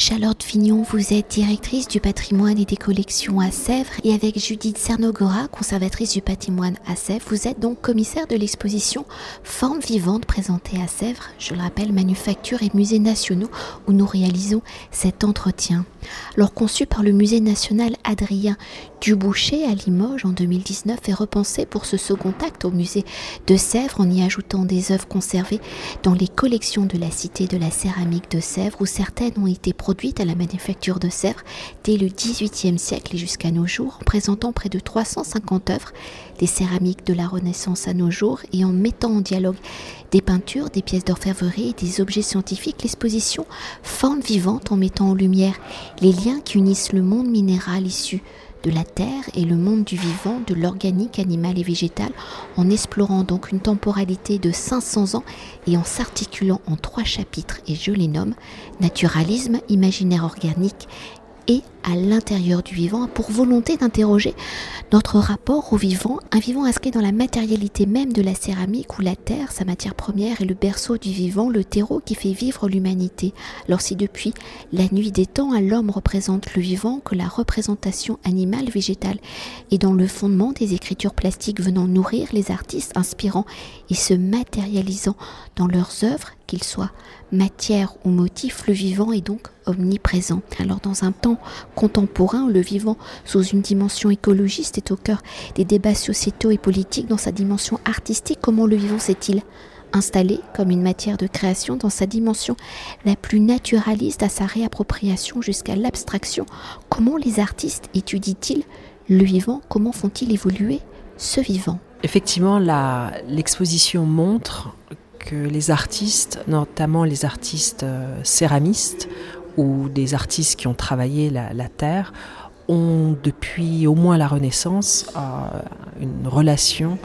Charlotte Fignon, vous êtes directrice du patrimoine et des collections à Sèvres et avec Judith Cernogora, conservatrice du patrimoine à Sèvres, vous êtes donc commissaire de l'exposition Formes vivantes présentée à Sèvres, je le rappelle, manufactures et musées nationaux où nous réalisons cet entretien. Alors conçu par le musée national Adrien Duboucher à Limoges en 2019 et repensé pour ce second acte au musée de Sèvres en y ajoutant des œuvres conservées dans les collections de la Cité de la céramique de Sèvres où certaines ont été à la manufacture de Sèvres dès le XVIIIe siècle et jusqu'à nos jours en présentant près de 350 œuvres des céramiques de la Renaissance à nos jours et en mettant en dialogue des peintures, des pièces d'orfèvrerie et des objets scientifiques, l'exposition Forme vivante en mettant en lumière les liens qui unissent le monde minéral issu de la terre et le monde du vivant, de l'organique animal et végétal, en explorant donc une temporalité de 500 ans et en s'articulant en trois chapitres, et je les nomme naturalisme, imaginaire organique et à l'intérieur du vivant pour volonté d'interroger notre rapport au vivant, un vivant inscrit dans la matérialité même de la céramique où la terre, sa matière première, est le berceau du vivant, le terreau qui fait vivre l'humanité. Alors si depuis la nuit des temps, l'homme représente le vivant, que la représentation animale, végétale est dans le fondement des écritures plastiques venant nourrir les artistes, inspirant et se matérialisant dans leurs œuvres, qu'ils soient matière ou motif, le vivant est donc omniprésent. Alors dans un temps contemporain, le vivant sous une dimension écologiste est au cœur des débats sociétaux et politiques dans sa dimension artistique. Comment le vivant s'est-il installé comme une matière de création dans sa dimension la plus naturaliste à sa réappropriation jusqu'à l'abstraction? Comment les artistes étudient-ils le vivant? Comment font-ils évoluer ce vivant? Effectivement, l'exposition montre que les artistes, notamment les artistes euh, céramistes, ou des artistes qui ont travaillé la, terre ont depuis au moins la Renaissance euh, une relation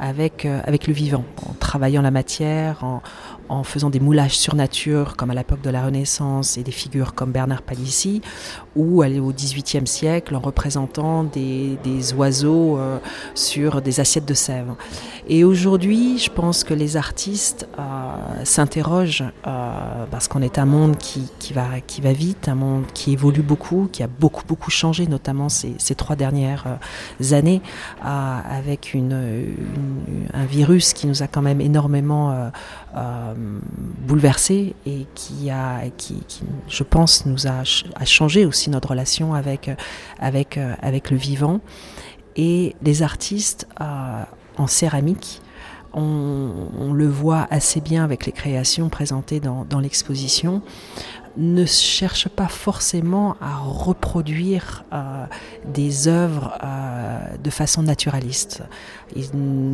avec, euh, avec le vivant, en travaillant la matière, en, en faisant des moulages sur nature, comme à l'époque de la Renaissance, et des figures comme Bernard Palissy, ou aller au XVIIIe siècle en représentant des, des oiseaux euh, sur des assiettes de sève. Et aujourd'hui, je pense que les artistes euh, s'interrogent, euh, parce qu'on est un monde qui, qui, va, qui va vite, un monde qui évolue beaucoup, qui a beaucoup, beaucoup changé, notamment ces, ces trois dernières années, avec une, un virus qui nous a quand même énormément bouleversé et qui a, qui, je pense, nous a, a, changé aussi notre relation avec, avec, avec le vivant. Et les artistes euh, en céramique, on, le voit assez bien avec les créations présentées dans l'exposition, ne cherche pas forcément à reproduire euh, des œuvres euh, de façon naturaliste. Il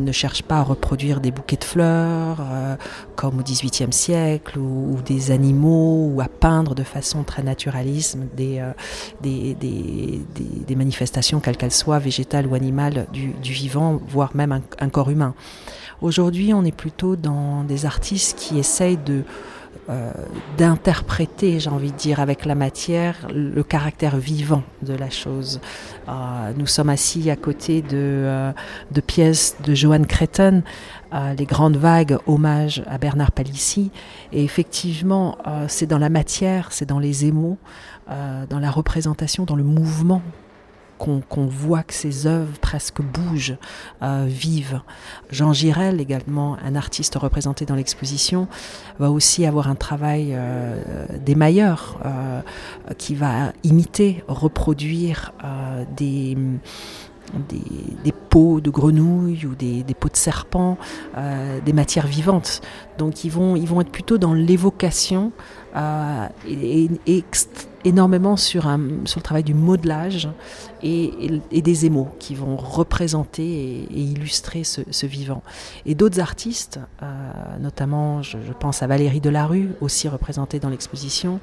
ne cherche pas à reproduire des bouquets de fleurs euh, comme au XVIIIe siècle ou, des animaux ou à peindre de façon très naturaliste des, manifestations, quelles qu'elles soient, végétales ou animales, du, vivant, voire même un corps humain. Aujourd'hui, on est plutôt dans des artistes qui essayent de euh, d'interpréter, j'ai envie de dire, avec la matière, le caractère vivant de la chose. Euh, nous sommes assis à côté de, euh, de pièces de Johan Cretton, Les Grandes Vagues, hommage à Bernard Palissy. Et effectivement, c'est dans la matière, c'est dans les émaux, dans la représentation, dans le mouvement qu'on qu voit que ces œuvres presque bougent, euh, vivent. Jean Girel, également un artiste représenté dans l'exposition, va aussi avoir un travail euh, d'émailleur euh, qui va imiter, reproduire euh, des des, peaux de grenouilles ou des, des peaux de serpent, euh, des matières vivantes. Donc ils vont, ils vont être plutôt dans l'évocation et, énormément sur, le travail du modelage et, des émaux qui vont représenter et, illustrer ce, vivant. Et d'autres artistes, euh, notamment je, pense à Valérie Delarue, aussi représentée dans l'exposition,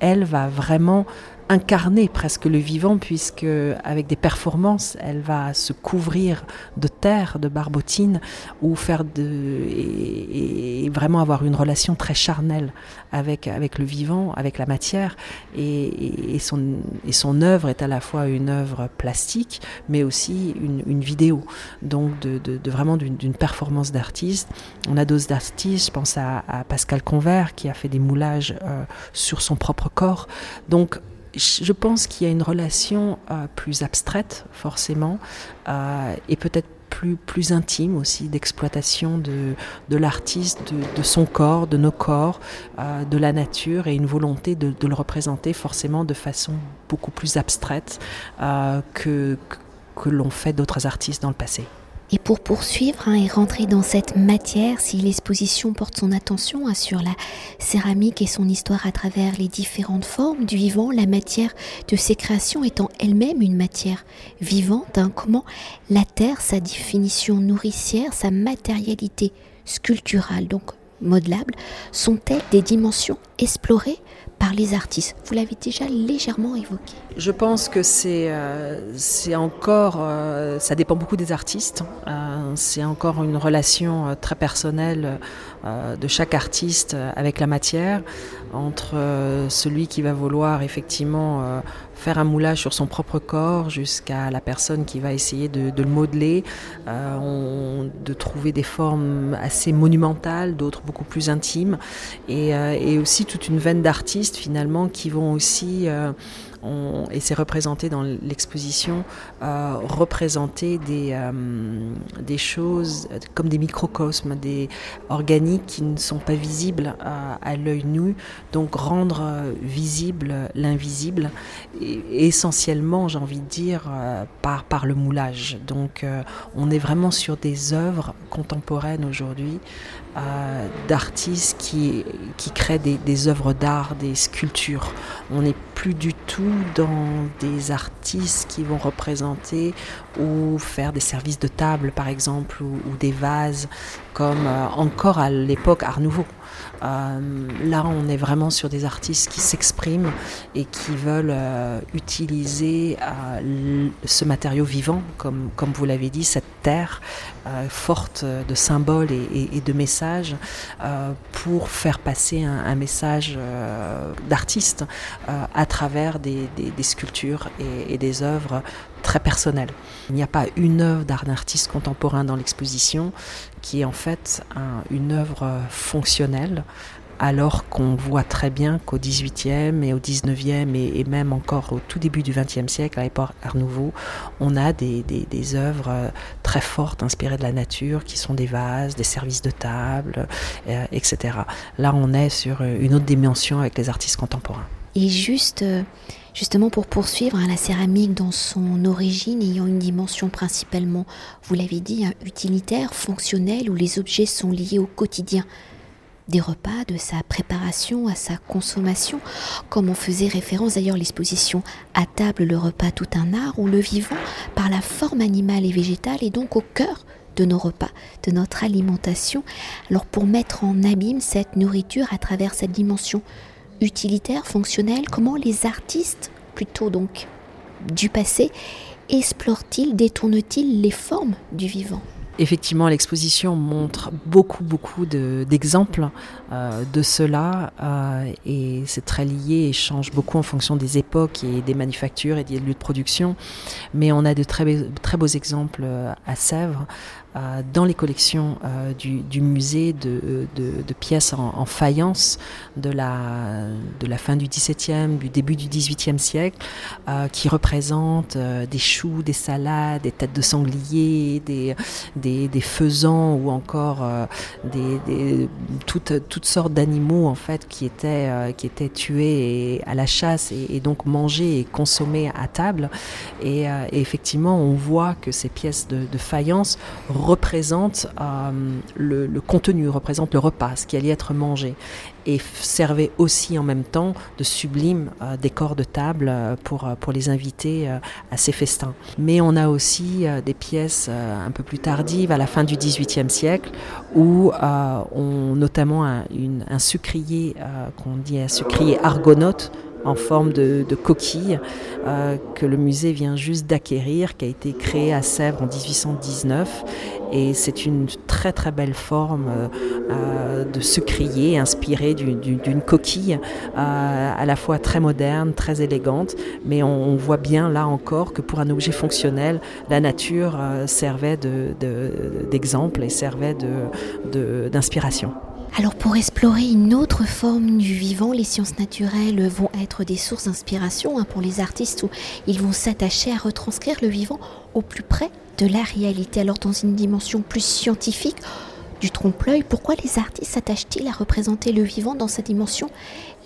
elle va vraiment incarner presque le vivant puisque avec des performances elle va se couvrir de terre de barbotine ou faire et vraiment avoir une relation très charnelle avec avec le vivant, avec la matière, et, son, œuvre est à la fois une œuvre plastique, mais aussi une, vidéo, donc de, vraiment d'une performance d'artiste. On a d'autres artistes, je pense à, à, Pascal Convert qui a fait des moulages euh, sur son propre corps. Donc je pense qu'il y a une relation euh, plus abstraite, forcément, euh, et peut-être plus, intime aussi d'exploitation de, l'artiste, de, son corps, de nos corps, euh, de la nature et une volonté de, de, le représenter forcément de façon beaucoup plus abstraite euh, que, que l'ont fait d'autres artistes dans le passé. Et pour poursuivre hein, et rentrer dans cette matière, si l'exposition porte son attention hein, sur la céramique et son histoire à travers les différentes formes du vivant, la matière de ses créations étant elle-même une matière vivante, hein, comment la terre, sa définition nourricière, sa matérialité sculpturale, donc modelable, sont-elles des dimensions explorées par les artistes Vous l'avez déjà légèrement évoqué. Je pense que c'est euh, encore, euh, ça dépend beaucoup des artistes. Euh, c'est encore une relation très personnelle de chaque artiste avec la matière, entre celui qui va vouloir effectivement faire un moulage sur son propre corps jusqu'à la personne qui va essayer de, le modeler, on, de trouver des formes assez monumentales, d'autres beaucoup plus intimes, et, et aussi toute une veine d'artistes finalement qui vont aussi et c'est représenté dans l'exposition, euh, représenter des, euh, des choses comme des microcosmes, des organiques qui ne sont pas visibles à, à l'œil nu, donc rendre euh, visible l'invisible, essentiellement, j'ai envie de dire, euh, par, le moulage. Donc euh, on est vraiment sur des œuvres contemporaines aujourd'hui euh, d'artistes qui, créent des œuvres d'art, des sculptures. On n'est plus du tout dans des artistes qui vont représenter ou faire des services de table, par exemple, ou, des vases, comme euh, encore à l'époque Art Nouveau. Euh, là, on est vraiment sur des artistes qui s'expriment et qui veulent euh, utiliser euh, ce matériau vivant, comme, vous l'avez dit, cette terre forte de symboles et, de messages, pour faire passer un, message d'artiste à travers des, sculptures et des œuvres très personnelles. Il n'y a pas une œuvre d'un artiste contemporain dans l'exposition qui est en fait un, une œuvre fonctionnelle alors qu'on voit très bien qu'au XVIIIe et au XIXe et, et même encore au tout début du XXe siècle, à l'époque Art Nouveau, on a des, œuvres très fortes inspirées de la nature qui sont des vases, des services de table, euh, etc. Là, on est sur une autre dimension avec les artistes contemporains. Et juste, justement pour poursuivre, hein, la céramique dans son origine ayant une dimension principalement, vous l'avez dit, hein, utilitaire, fonctionnelle, où les objets sont liés au quotidien des repas, de sa préparation à sa consommation, comme on faisait référence d'ailleurs l'exposition à table le repas tout un art, où le vivant, par la forme animale et végétale, est donc au cœur de nos repas, de notre alimentation. Alors pour mettre en abîme cette nourriture à travers cette dimension utilitaire, fonctionnelle, comment les artistes, plutôt donc du passé, explorent-ils, détournent-ils les formes du vivant? Effectivement, l'exposition montre beaucoup, beaucoup d'exemples de, euh, de, cela euh, et c'est très lié et change beaucoup en fonction des époques et des manufactures et des lieux de production. Mais on a de très, beaux exemples euh, à Sèvres dans les collections du, musée de, pièces en, en, faïence de la, fin du XVIIe, du début du XVIIIe siècle, qui représentent des choux, des salades, des têtes de sanglier, des, des faisans ou encore euh, des, toutes, sortes d'animaux en fait qui étaient, étaient tués à la chasse et, donc mangés et consommés à table. Et, et, effectivement, on voit que ces pièces de, faïence représente euh, le, le, contenu, représente le repas, ce qui allait être mangé, et servait aussi en même temps de sublime euh, décor de table euh, pour, euh, pour les invités à ces festins. Mais on a aussi des pièces un peu plus tardives, à la fin du XVIIIe siècle, où on, notamment un, un sucrier, qu'on dit un sucrier argonaute, en forme de, coquille euh, que le musée vient juste d'acquérir, qui a été créé à Sèvres en 1819. Et c'est une très très belle forme euh, euh, de sucrier inspirée d'une coquille à la fois très moderne, très élégante. Mais on, voit bien là encore que pour un objet fonctionnel, la nature servait d'exemple et servait d'inspiration. Alors pour explorer une autre forme du vivant, les sciences naturelles vont être des sources d'inspiration hein, pour les artistes où ils vont s'attacher à retranscrire le vivant au plus près de la réalité. Alors dans une dimension plus scientifique du trompe-l'œil, pourquoi les artistes s'attachent-ils à représenter le vivant dans sa dimension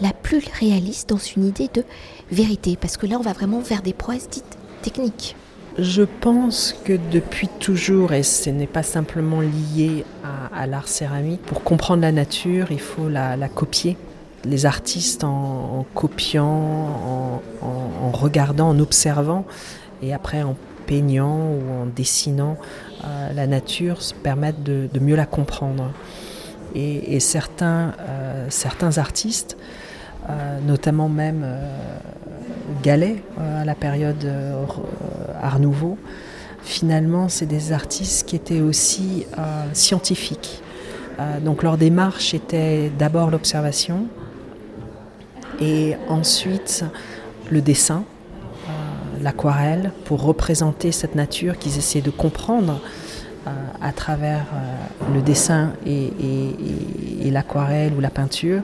la plus réaliste, dans une idée de vérité? Parce que là on va vraiment vers des prouesses dites techniques. Je pense que depuis toujours, et ce n'est pas simplement lié à, l'art céramique, pour comprendre la nature, il faut la, copier. Les artistes, en, copiant, en, regardant, en observant, et après en peignant ou en dessinant euh, la nature, se permettent de, mieux la comprendre. Et, certains, euh, certains artistes, euh, notamment même Galet à la période Art Nouveau, finalement, c'est des artistes qui étaient aussi euh, scientifiques. Euh, donc leur démarche était d'abord l'observation et ensuite le dessin, euh, l'aquarelle, pour représenter cette nature qu'ils essayaient de comprendre à travers le dessin et, l'aquarelle ou la peinture.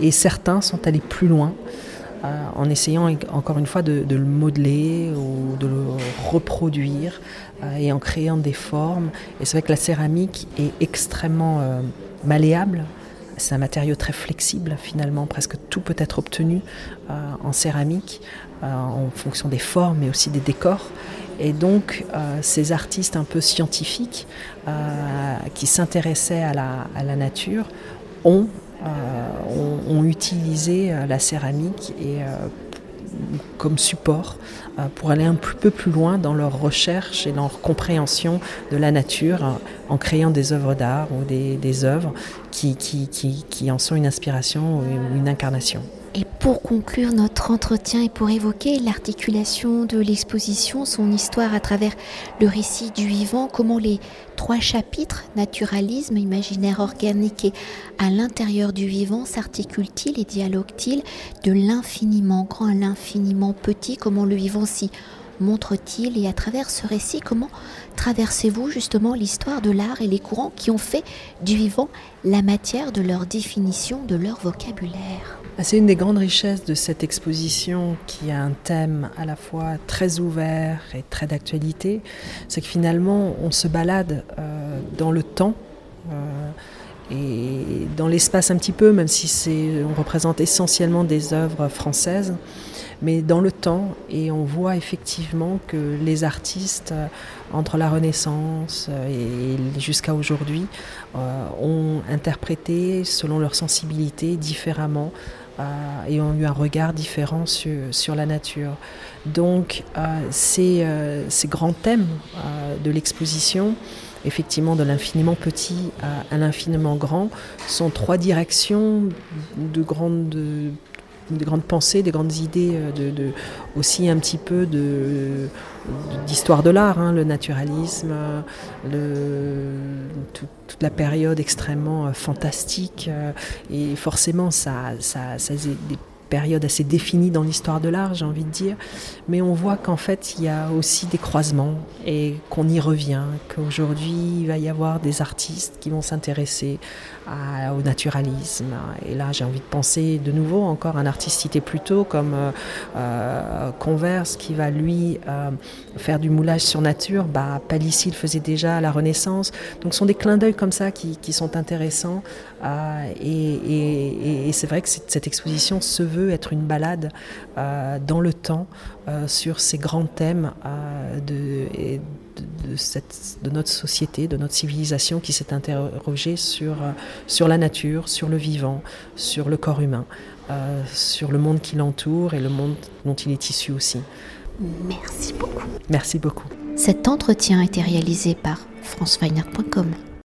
Et certains sont allés plus loin euh, en essayant encore une fois de, le modeler ou de le reproduire euh, et en créant des formes. Et c'est vrai que la céramique est extrêmement euh, malléable. C'est un matériau très flexible finalement, presque tout peut être obtenu en céramique en fonction des formes mais aussi des décors. Et donc ces artistes un peu scientifiques qui s'intéressaient à la, nature ont euh, ont, utilisé euh, la céramique et, euh, comme support pour aller un peu plus loin dans leur recherche et leur compréhension de la nature en créant des œuvres d'art ou des, œuvres qui, en sont une inspiration ou une incarnation. Et pour conclure notre entretien et pour évoquer l'articulation de l'exposition, son histoire à travers le récit du vivant, comment les trois chapitres, naturalisme, imaginaire organique et à l'intérieur du vivant, s'articulent-ils et dialoguent-ils de l'infiniment grand à l'infiniment petit, comment le vivant s'y montre-t-il et à travers ce récit, comment traversez-vous justement l'histoire de l'art et les courants qui ont fait du vivant la matière de leur définition, de leur vocabulaire? Ah, c'est une des grandes richesses de cette exposition qui a un thème à la fois très ouvert et très d'actualité. C'est que finalement, on se balade euh, dans le temps. Euh, et dans l'espace un petit peu, même si on représente essentiellement des œuvres françaises, mais dans le temps, et on voit effectivement que les artistes, euh, entre la Renaissance et jusqu'à aujourd'hui, ont interprété selon leur sensibilité différemment et ont eu un regard différent sur, la nature. Donc euh, ces, euh, ces, grands thèmes euh, de l'exposition, effectivement de l'infiniment petit à, l'infiniment grand, sont trois directions de grandes des grandes pensées, des grandes idées, de, aussi un petit peu d'histoire de l'art, hein, le naturalisme, le, toute la période extrêmement euh, fantastique. Euh, et forcément, ça, ça, ça des période assez définie dans l'histoire de l'art, j'ai envie de dire. Mais on voit qu'en fait, il y a aussi des croisements et qu'on y revient, qu'aujourd'hui, il va y avoir des artistes qui vont s'intéresser au naturalisme. Et là, j'ai envie de penser de nouveau encore un artiste cité plus tôt comme euh, euh, Converse qui va lui euh, faire du moulage sur nature. Bah, Palissy le faisait déjà à la Renaissance. Donc, ce sont des clins d'œil comme ça qui, sont intéressants. et, c'est vrai que cette exposition se veut être une balade euh, dans le temps euh, sur ces grands thèmes euh, de, de, cette, de, notre société, de notre civilisation qui s'est interrogée sur, sur la nature, sur le vivant, sur le corps humain, sur le monde qui l'entoure et le monde dont il est issu aussi. Merci beaucoup. Merci beaucoup. Cet entretien a été réalisé par franceweiner.com.